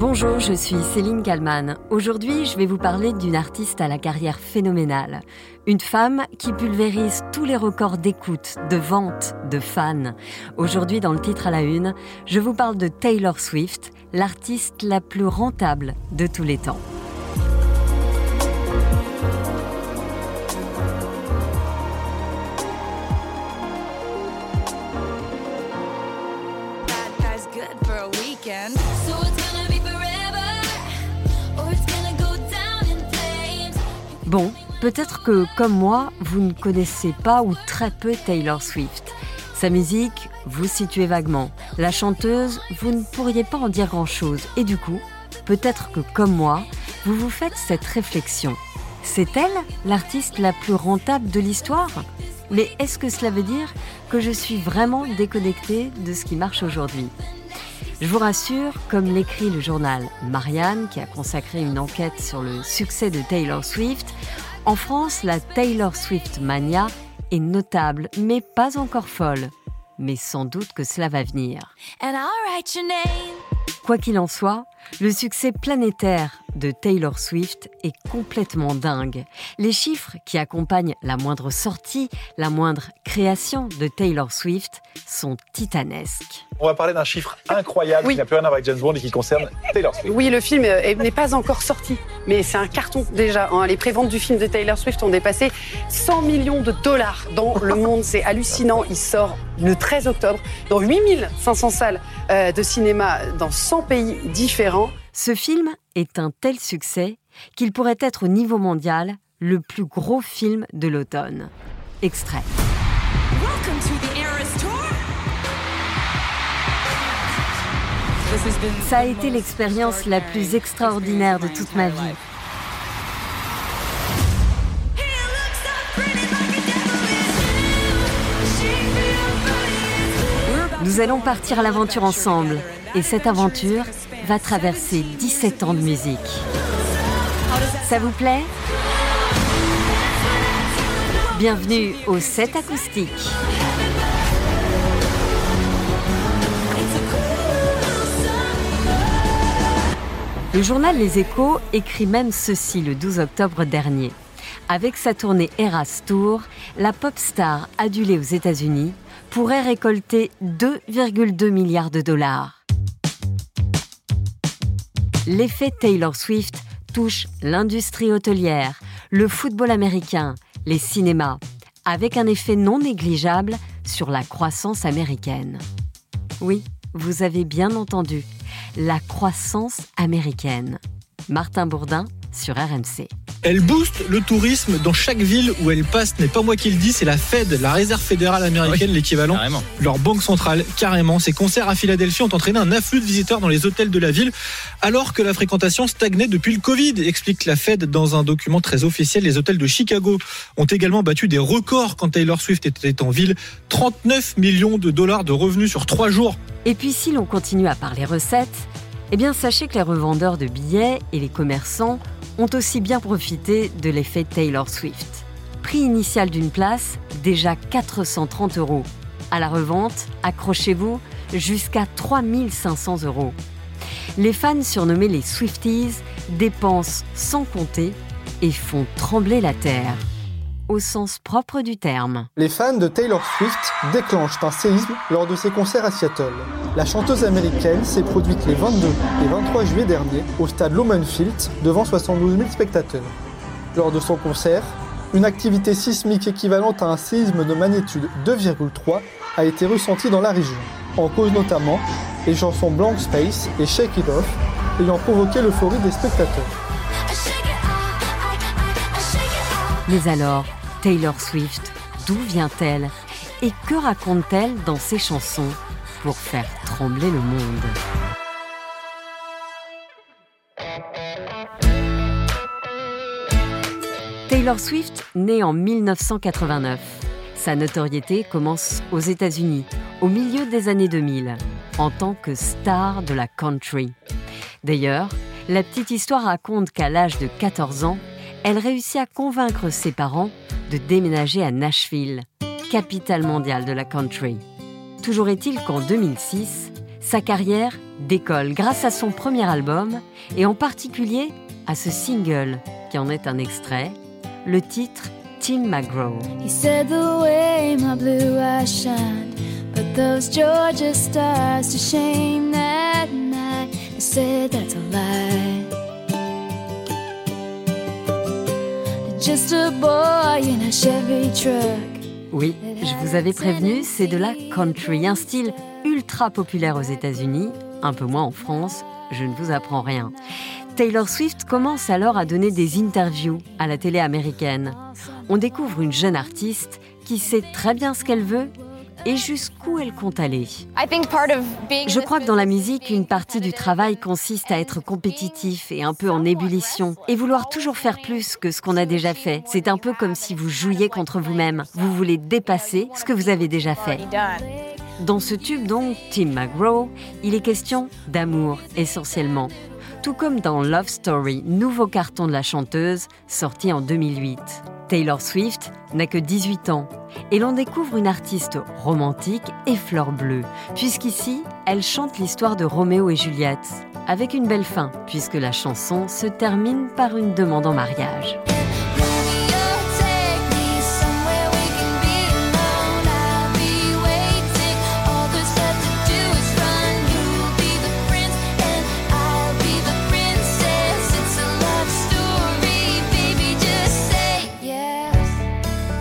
Bonjour, je suis Céline Kalman. Aujourd'hui, je vais vous parler d'une artiste à la carrière phénoménale. Une femme qui pulvérise tous les records d'écoute, de vente, de fans. Aujourd'hui, dans le titre à la une, je vous parle de Taylor Swift, l'artiste la plus rentable de tous les temps. Bon, peut-être que comme moi, vous ne connaissez pas ou très peu Taylor Swift. Sa musique, vous situez vaguement. La chanteuse, vous ne pourriez pas en dire grand-chose. Et du coup, peut-être que comme moi, vous vous faites cette réflexion. C'est elle l'artiste la plus rentable de l'histoire? Mais est-ce que cela veut dire que je suis vraiment déconnectée de ce qui marche aujourd'hui? Je vous rassure, comme l'écrit le journal Marianne, qui a consacré une enquête sur le succès de Taylor Swift, en France, la Taylor Swift mania est notable, mais pas encore folle. Mais sans doute que cela va venir. Quoi qu'il en soit, le succès planétaire de Taylor Swift est complètement dingue. Les chiffres qui accompagnent la moindre sortie, la moindre création de Taylor Swift sont titanesques. On va parler d'un chiffre incroyable qui n'a plus rien à voir avec James Bond et qui concerne Taylor Swift. Oui, le film n'est pas encore sorti, mais c'est un carton déjà. Hein. Les préventes du film de Taylor Swift ont dépassé 100 millions de dollars dans le monde. C'est hallucinant. Il sort le 13 octobre dans 8500 salles euh, de cinéma dans 100 pays différents. Ce film est un tel succès qu'il pourrait être au niveau mondial le plus gros film de l'automne. Extrait. Ça a été l'expérience la plus extraordinaire de toute ma vie. Nous allons partir à l'aventure ensemble. Et cette aventure va traverser 17 ans de musique. Ça vous plaît? Bienvenue au set acoustique. Le journal Les Échos écrit même ceci le 12 octobre dernier. Avec sa tournée Eras Tour, la pop star adulée aux États-Unis pourrait récolter 2,2 milliards de dollars. L'effet Taylor Swift touche l'industrie hôtelière, le football américain, les cinémas, avec un effet non négligeable sur la croissance américaine. Oui, vous avez bien entendu, la croissance américaine. Martin Bourdin sur RMC. Elle booste le tourisme dans chaque ville où elle passe. Ce n'est pas moi qui le dis, c'est la Fed, la Réserve fédérale américaine, l'équivalent. Leur banque centrale, carrément. Ces concerts à Philadelphie ont entraîné un afflux de visiteurs dans les hôtels de la ville, alors que la fréquentation stagnait depuis le Covid, explique la Fed dans un document très officiel. Les hôtels de Chicago ont également battu des records quand Taylor Swift était en ville. 39 millions de dollars de revenus sur trois jours. Et puis si l'on continue à parler recettes, eh bien sachez que les revendeurs de billets et les commerçants ont aussi bien profité de l'effet Taylor Swift. Prix initial d'une place, déjà 430 euros. À la revente, accrochez-vous, jusqu'à 3500 euros. Les fans surnommés les Swifties dépensent sans compter et font trembler la terre au sens propre du terme. Les fans de Taylor Swift déclenchent un séisme lors de ses concerts à Seattle. La chanteuse américaine s'est produite les 22 et 23 juillet dernier au stade Loman Field devant 72 000 spectateurs. Lors de son concert, une activité sismique équivalente à un séisme de magnitude 2,3 a été ressentie dans la région, en cause notamment les chansons Blank Space et Shake It Off ayant provoqué l'euphorie des spectateurs. Mais alors, Taylor Swift, d'où vient-elle et que raconte-t-elle dans ses chansons pour faire trembler le monde? Taylor Swift naît en 1989. Sa notoriété commence aux États-Unis, au milieu des années 2000, en tant que star de la country. D'ailleurs, la petite histoire raconte qu'à l'âge de 14 ans, elle réussit à convaincre ses parents de déménager à Nashville, capitale mondiale de la country. Toujours est-il qu'en 2006, sa carrière décolle grâce à son premier album et en particulier à ce single qui en est un extrait, le titre Tim McGraw. Said the way my blue eyes but those to that night. I said that's a lie. Oui, je vous avais prévenu, c'est de la country, un style ultra populaire aux États-Unis, un peu moins en France, je ne vous apprends rien. Taylor Swift commence alors à donner des interviews à la télé américaine. On découvre une jeune artiste qui sait très bien ce qu'elle veut et jusqu'où elle compte aller. Je crois que dans la musique, une partie du travail consiste à être compétitif et un peu en ébullition et vouloir toujours faire plus que ce qu'on a déjà fait. C'est un peu comme si vous jouiez contre vous-même. Vous voulez dépasser ce que vous avez déjà fait. Dans ce tube donc, Tim McGraw, il est question d'amour essentiellement tout comme dans Love Story, nouveau carton de la chanteuse, sorti en 2008. Taylor Swift n'a que 18 ans et l'on découvre une artiste romantique et fleur bleue, puisqu'ici, elle chante l'histoire de Roméo et Juliette, avec une belle fin, puisque la chanson se termine par une demande en mariage.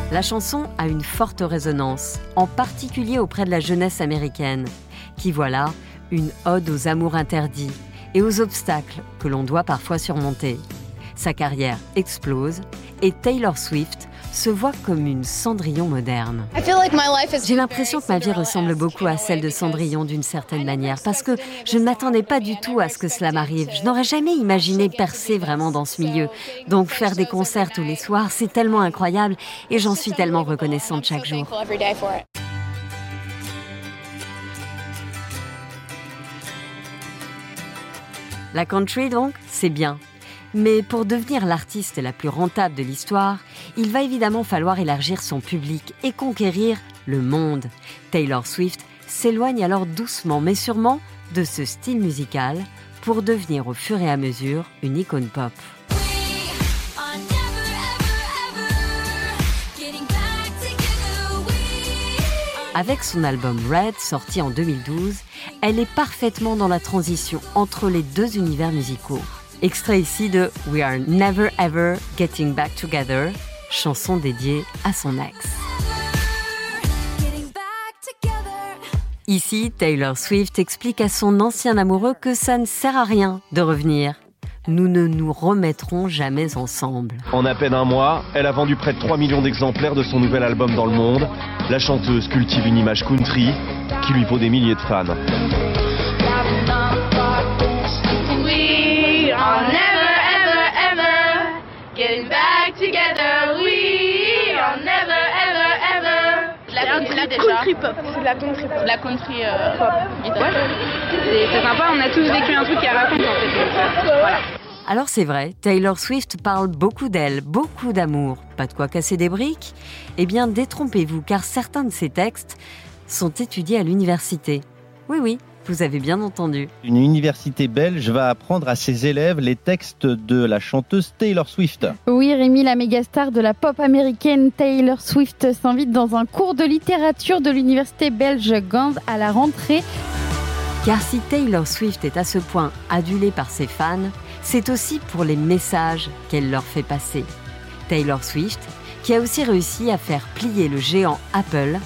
La chanson a une forte résonance, en particulier auprès de la jeunesse américaine, qui voit là une ode aux amours interdits et aux obstacles que l'on doit parfois surmonter. Sa carrière explose et Taylor Swift se voit comme une Cendrillon moderne. J'ai l'impression que ma vie ressemble beaucoup à celle de Cendrillon d'une certaine manière, parce que je ne m'attendais pas du tout à ce que cela m'arrive. Je n'aurais jamais imaginé percer vraiment dans ce milieu. Donc faire des concerts tous les soirs, c'est tellement incroyable et j'en suis tellement reconnaissante chaque jour. La country, donc, c'est bien. Mais pour devenir l'artiste la plus rentable de l'histoire, il va évidemment falloir élargir son public et conquérir le monde. Taylor Swift s'éloigne alors doucement mais sûrement de ce style musical pour devenir au fur et à mesure une icône pop. Avec son album Red, sorti en 2012, elle est parfaitement dans la transition entre les deux univers musicaux. Extrait ici de We Are Never Ever Getting Back Together, chanson dédiée à son ex. Ici, Taylor Swift explique à son ancien amoureux que ça ne sert à rien de revenir. Nous ne nous remettrons jamais ensemble. En à peine un mois, elle a vendu près de 3 millions d'exemplaires de son nouvel album dans le monde. La chanteuse cultive une image country qui lui vaut des milliers de fans. La country pop. C'est de la country pop. La country euh, pop. C'est sympa, on a tous vécu un truc qui raconte en fait. Voilà. Alors c'est vrai, Taylor Swift parle beaucoup d'elle, beaucoup d'amour. Pas de quoi casser des briques Eh bien détrompez-vous, car certains de ses textes sont étudiés à l'université. Oui, oui, vous avez bien entendu. Une université belge va apprendre à ses élèves les textes de la chanteuse Taylor Swift. Oui, Rémi, la méga star de la pop américaine Taylor Swift s'invite dans un cours de littérature de l'université belge Gand à la rentrée. Car si Taylor Swift est à ce point adulée par ses fans, c'est aussi pour les messages qu'elle leur fait passer. Taylor Swift, qui a aussi réussi à faire plier le géant Apple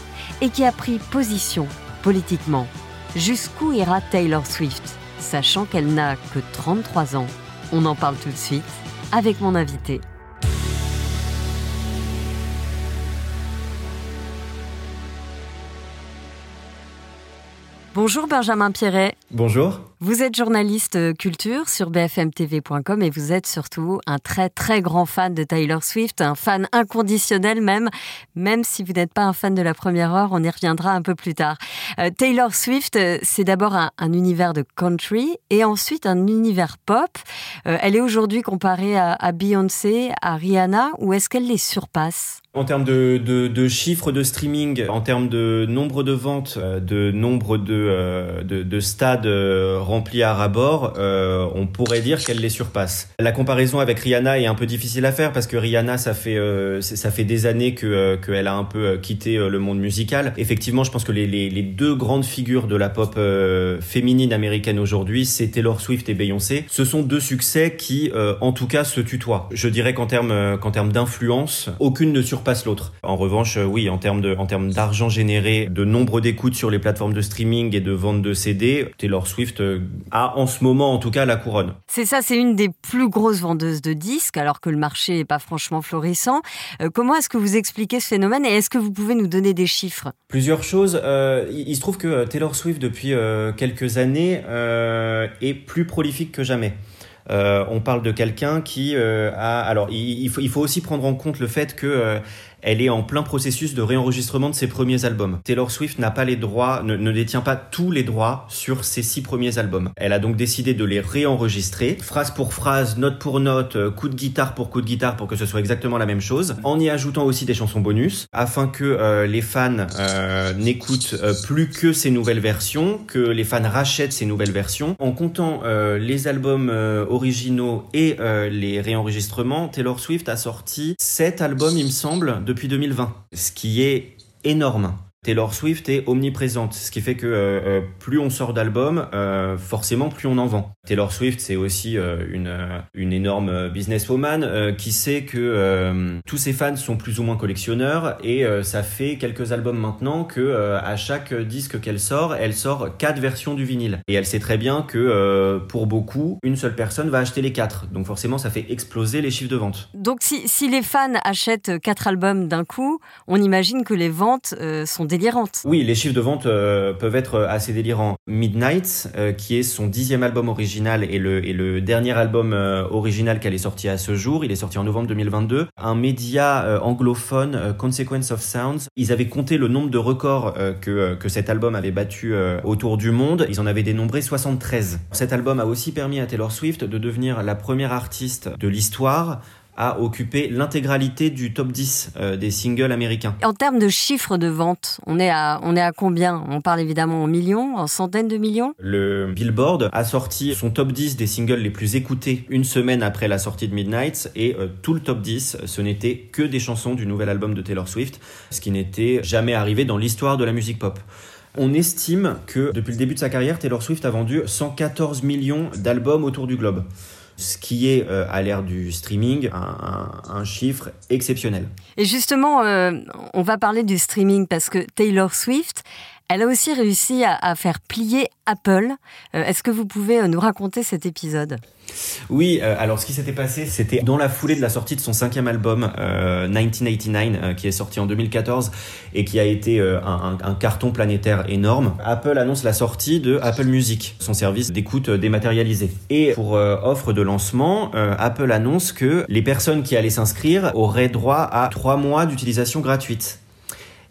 et qui a pris position politiquement Jusqu'où ira Taylor Swift, sachant qu'elle n'a que 33 ans? On en parle tout de suite avec mon invité. Bonjour Benjamin Pierret. Bonjour. Vous êtes journaliste euh, culture sur bfmtv.com et vous êtes surtout un très très grand fan de Taylor Swift, un fan inconditionnel même, même si vous n'êtes pas un fan de la première heure, on y reviendra un peu plus tard. Euh, Taylor Swift, euh, c'est d'abord un, univers de country et ensuite un univers pop. elle est aujourd'hui comparée à, Beyoncé, à Rihanna, ou est-ce qu'elle les surpasse? En termes de, de, chiffres de streaming, en termes de nombre de ventes, de nombre de, de, de stades remplis à rabord, euh, on pourrait dire qu'elle les surpasse. La comparaison avec Rihanna est un peu difficile à faire parce que Rihanna, ça fait euh, ça fait des années que qu'elle a un peu quitté le monde musical. Effectivement, je pense que les, les, deux grandes figures de la pop féminine américaine aujourd'hui, c'est Taylor Swift et Beyoncé. Ce sont deux succès qui, en tout cas, se tutoient. Je dirais qu'en termes qu'en termes d'influence, aucune ne surpasse l'autre. En revanche, oui, en termes de en termes d'argent généré, de nombre d'écoutes sur les plateformes de streaming et de vente de CD, Taylor Swift euh, a en ce moment en tout cas la couronne. C'est ça, c'est une des plus grosses vendeuses de disques alors que le marché n'est pas franchement florissant. Euh, comment est-ce que vous expliquez ce phénomène et est-ce que vous pouvez nous donner des chiffres? Plusieurs choses. Euh, il se trouve que Taylor Swift depuis quelques années est plus prolifique que jamais. on parle de quelqu'un qui a. Alors, il, faut, il, faut, aussi prendre en compte le fait que elle est en plein processus de réenregistrement de ses premiers albums. Taylor Swift n'a pas les droits, ne, détient pas tous les droits sur ses six premiers albums. Elle a donc décidé de les réenregistrer, phrase pour phrase, note pour note, euh, coup de guitare pour coup de guitare pour que ce soit exactement la même chose, en y ajoutant aussi des chansons bonus, afin que euh, les fans euh, n'écoutent plus que ces nouvelles versions, que les fans rachètent ces nouvelles versions. En comptant les albums originaux et les réenregistrements, Taylor Swift a sorti sept albums, il me semble, depuis 2020, ce qui est énorme. Taylor Swift est omniprésente, ce qui fait que euh, euh, plus on sort d'albums, euh, forcément plus on en vend. Taylor Swift, c'est aussi une, une énorme businesswoman qui sait que tous ses fans sont plus ou moins collectionneurs et ça fait quelques albums maintenant que à chaque disque qu'elle sort, elle sort quatre versions du vinyle. Et elle sait très bien que pour beaucoup, une seule personne va acheter les quatre. Donc forcément, ça fait exploser les chiffres de vente. Donc si, si les fans achètent quatre albums d'un coup, on imagine que les ventes sont oui, les chiffres de vente euh, peuvent être euh, assez délirants. Midnight, euh, qui est son dixième album original et le, dernier album original qu'elle est sorti à ce jour, il est sorti en novembre 2022. Un média anglophone, Consequence of Sounds, ils avaient compté le nombre de records que, que cet album avait battu autour du monde. Ils en avaient dénombré 73. Cet album a aussi permis à Taylor Swift de devenir la première artiste de l'histoire a occupé l'intégralité du top 10 euh, des singles américains. En termes de chiffres de vente, on est à, on est à combien? On parle évidemment en millions, en centaines de millions? Le Billboard a sorti son top 10 des singles les plus écoutés une semaine après la sortie de Midnight et euh, tout le top 10, ce n'était que des chansons du nouvel album de Taylor Swift, ce qui n'était jamais arrivé dans l'histoire de la musique pop. On estime que depuis le début de sa carrière, Taylor Swift a vendu 114 millions d'albums autour du globe ce qui est euh, à l'ère du streaming un, chiffre exceptionnel. Et justement, euh, on va parler du streaming parce que Taylor Swift, elle a aussi réussi à, faire plier Apple. Euh, est-ce que vous pouvez nous raconter cet épisode? Oui, euh, alors ce qui s'était passé, c'était dans la foulée de la sortie de son cinquième album, 1989, euh, euh, qui est sorti en 2014 et qui a été un, un, carton planétaire énorme. Apple annonce la sortie de Apple Music, son service d'écoute dématérialisé. Et pour offre de lancement, Apple annonce que les personnes qui allaient s'inscrire auraient droit à trois mois d'utilisation gratuite.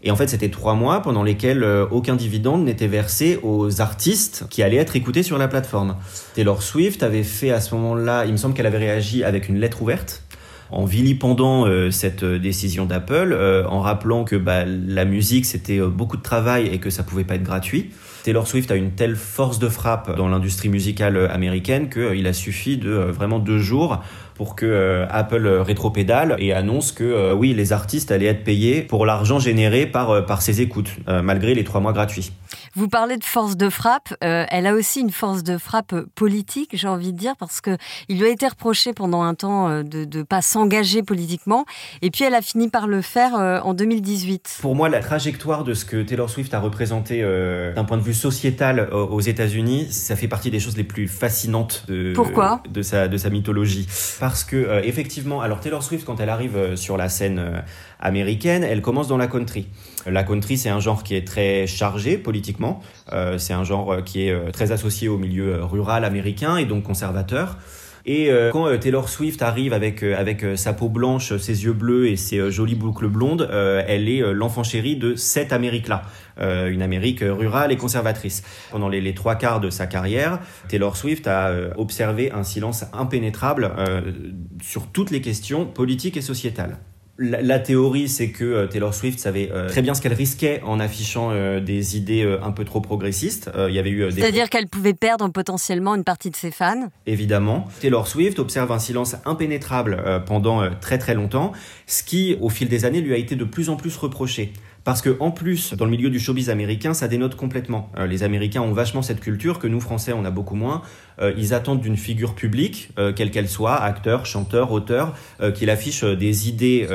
Et en fait, c'était trois mois pendant lesquels euh, aucun dividende n'était versé aux artistes qui allaient être écoutés sur la plateforme. Taylor Swift avait fait à ce moment-là, il me semble qu'elle avait réagi avec une lettre ouverte en vilipendant euh, cette euh, décision d'Apple, en rappelant que bah, la musique c'était beaucoup de travail et que ça pouvait pas être gratuit. Taylor Swift a une telle force de frappe dans l'industrie musicale américaine qu'il a suffi de vraiment deux jours pour que euh, Apple rétropédale et annonce que euh, oui, les artistes allaient être payés pour l'argent généré par, euh, par ses écoutes, malgré les trois mois gratuits. Vous parlez de force de frappe. elle a aussi une force de frappe politique, j'ai envie de dire, parce que il lui a été reproché pendant un temps de ne pas s'engager politiquement. Et puis elle a fini par le faire en 2018. Pour moi, la trajectoire de ce que Taylor Swift a représenté d'un point de vue sociétal aux États-Unis, ça fait partie des choses les plus fascinantes de, Pourquoi? de, sa, de sa mythologie parce que euh, effectivement, alors Taylor Swift quand elle arrive euh, sur la scène euh, américaine, elle commence dans la country. La country, c'est un genre qui est très chargé politiquement. c'est un genre qui est très associé au milieu rural américain et donc conservateur. Et quand Taylor Swift arrive avec, avec sa peau blanche, ses yeux bleus et ses jolies boucles blondes, elle est l'enfant chéri de cette Amérique-là. Euh, une Amérique rurale et conservatrice. Pendant les, trois quarts de sa carrière, Taylor Swift a euh, observé un silence impénétrable euh, sur toutes les questions politiques et sociétales. La, théorie, c'est que euh, Taylor Swift savait euh, très bien ce qu'elle risquait en affichant euh, des idées un peu trop progressistes. Il y avait eu C'est-à-dire qu'elle pouvait perdre potentiellement une partie de ses fans. Évidemment. Taylor Swift observe un silence impénétrable pendant très très longtemps, ce qui, au fil des années, lui a été de plus en plus reproché. Parce que en plus, dans le milieu du showbiz américain, ça dénote complètement. les Américains ont vachement cette culture que nous Français on a beaucoup moins. Euh, ils attendent d'une figure publique, euh, quelle qu'elle soit, acteur, chanteur, auteur, euh, qu'il affiche des idées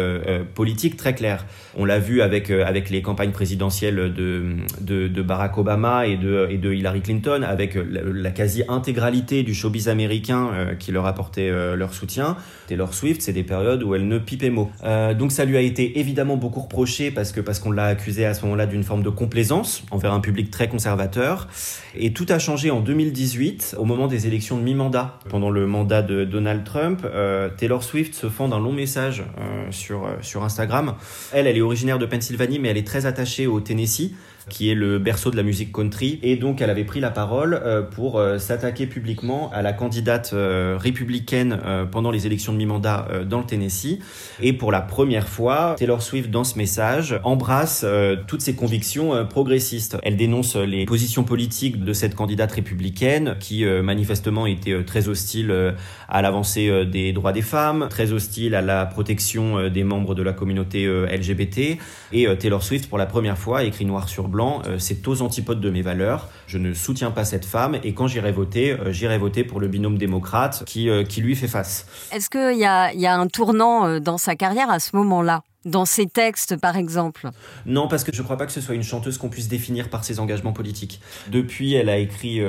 politiques très claires. On l'a vu avec avec les campagnes présidentielles de, de, Barack Obama et de et de Hillary Clinton, avec la, quasi-intégralité du showbiz américain qui leur apportait leur soutien. Taylor Swift, c'est des périodes où elle ne pipait mot. donc ça lui a été évidemment beaucoup reproché parce que parce qu'on l'a accusé à ce moment-là d'une forme de complaisance envers un public très conservateur. Et tout a changé en 2018 au moment des élections de mi-mandat. Pendant le mandat de Donald Trump, euh, Taylor Swift se fend d'un long message euh, sur, euh, sur Instagram. Elle, elle est originaire de Pennsylvanie, mais elle est très attachée au Tennessee qui est le berceau de la musique country. Et donc, elle avait pris la parole euh, pour euh, s'attaquer publiquement à la candidate euh, républicaine pendant les élections de mi-mandat dans le Tennessee. Et pour la première fois, Taylor Swift, dans ce message, embrasse toutes ses convictions progressistes. Elle dénonce les positions politiques de cette candidate républicaine qui, manifestement, était très hostile à l'avancée des droits des femmes, très hostile à la protection des membres de la communauté LGBT. Et Taylor Swift, pour la première fois, écrit noir sur blanc blanc, euh, c'est aux antipodes de mes valeurs. Je ne soutiens pas cette femme et quand j'irai voter, euh, j'irai voter pour le binôme démocrate qui, euh, qui lui fait face. Est-ce qu'il y a, y a un tournant dans sa carrière à ce moment-là? Dans ses textes, par exemple? Non, parce que je ne crois pas que ce soit une chanteuse qu'on puisse définir par ses engagements politiques. Depuis, elle a écrit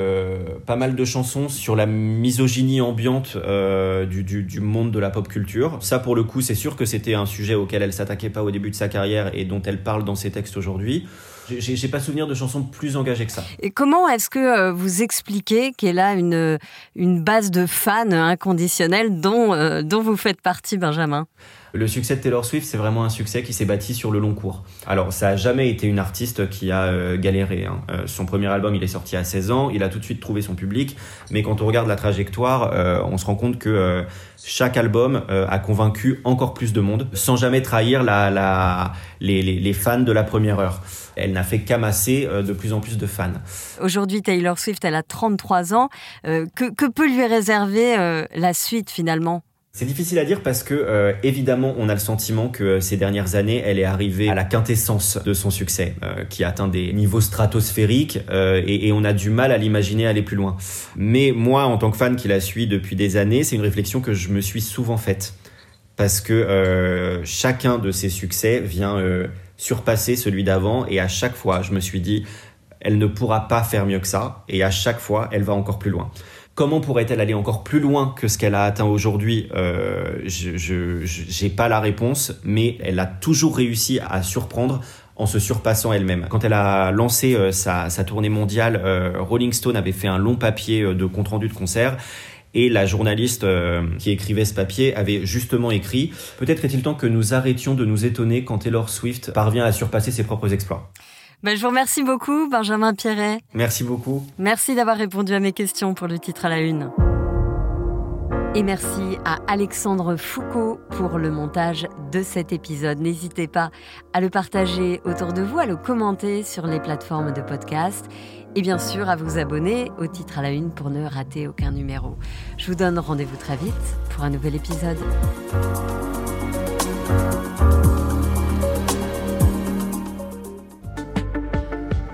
pas mal de chansons sur la misogynie ambiante du, du, du, monde de la pop culture. Ça, pour le coup, c'est sûr que c'était un sujet auquel elle s'attaquait pas au début de sa carrière et dont elle parle dans ses textes aujourd'hui. J'ai pas souvenir de chansons plus engagées que ça. Et comment est-ce que euh, vous expliquez qu'elle a une, une base de fans inconditionnels dont, euh, dont vous faites partie, Benjamin? Le succès de Taylor Swift, c'est vraiment un succès qui s'est bâti sur le long cours. Alors, ça a jamais été une artiste qui a euh, galéré. Hein. son premier album, il est sorti à 16 ans, il a tout de suite trouvé son public, mais quand on regarde la trajectoire, on se rend compte que chaque album a convaincu encore plus de monde, sans jamais trahir la, la, les, les, les fans de la première heure elle n'a fait qu'amasser euh, de plus en plus de fans. Aujourd'hui, Taylor Swift, elle a 33 ans. Euh, que, peut lui réserver euh, la suite finalement? C'est difficile à dire parce que évidemment on a le sentiment que ces dernières années elle est arrivée à la quintessence de son succès qui atteint des niveaux stratosphériques et, et, on a du mal à l'imaginer aller plus loin. Mais moi en tant que fan qui la suis depuis des années c'est une réflexion que je me suis souvent faite parce que chacun de ses succès vient surpasser celui d'avant et à chaque fois je me suis dit elle ne pourra pas faire mieux que ça et à chaque fois elle va encore plus loin. Comment pourrait-elle aller encore plus loin que ce qu'elle a atteint aujourd'hui? Euh, Je n'ai pas la réponse, mais elle a toujours réussi à surprendre en se surpassant elle-même. Quand elle a lancé euh, sa, tournée mondiale, euh, Rolling Stone avait fait un long papier de compte-rendu de concert et la journaliste euh, qui écrivait ce papier avait justement écrit Peut-être est-il temps que nous arrêtions de nous étonner quand Taylor Swift parvient à surpasser ses propres exploits. Ben, je vous remercie beaucoup, Benjamin Pierret. Merci beaucoup. Merci d'avoir répondu à mes questions pour le titre à la une. Et merci à Alexandre Foucault pour le montage de cet épisode. N'hésitez pas à le partager autour de vous, à le commenter sur les plateformes de podcast et bien sûr à vous abonner au titre à la une pour ne rater aucun numéro. Je vous donne rendez-vous très vite pour un nouvel épisode.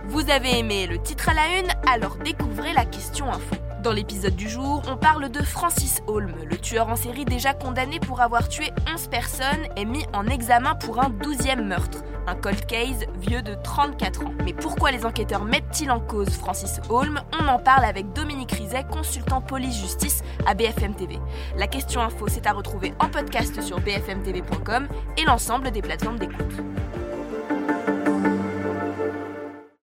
Vous avez aimé le titre à la une, alors découvrez la question info. Dans l'épisode du jour, on parle de Francis Holm, le tueur en série déjà condamné pour avoir tué 11 personnes et mis en examen pour un 12e meurtre. Un cold case vieux de 34 ans. Mais pourquoi les enquêteurs mettent-ils en cause Francis Holm? On en parle avec Dominique Rizet, consultant police-justice à BFM TV. La question info, c'est à retrouver en podcast sur bfmtv.com et l'ensemble des plateformes d'écoute.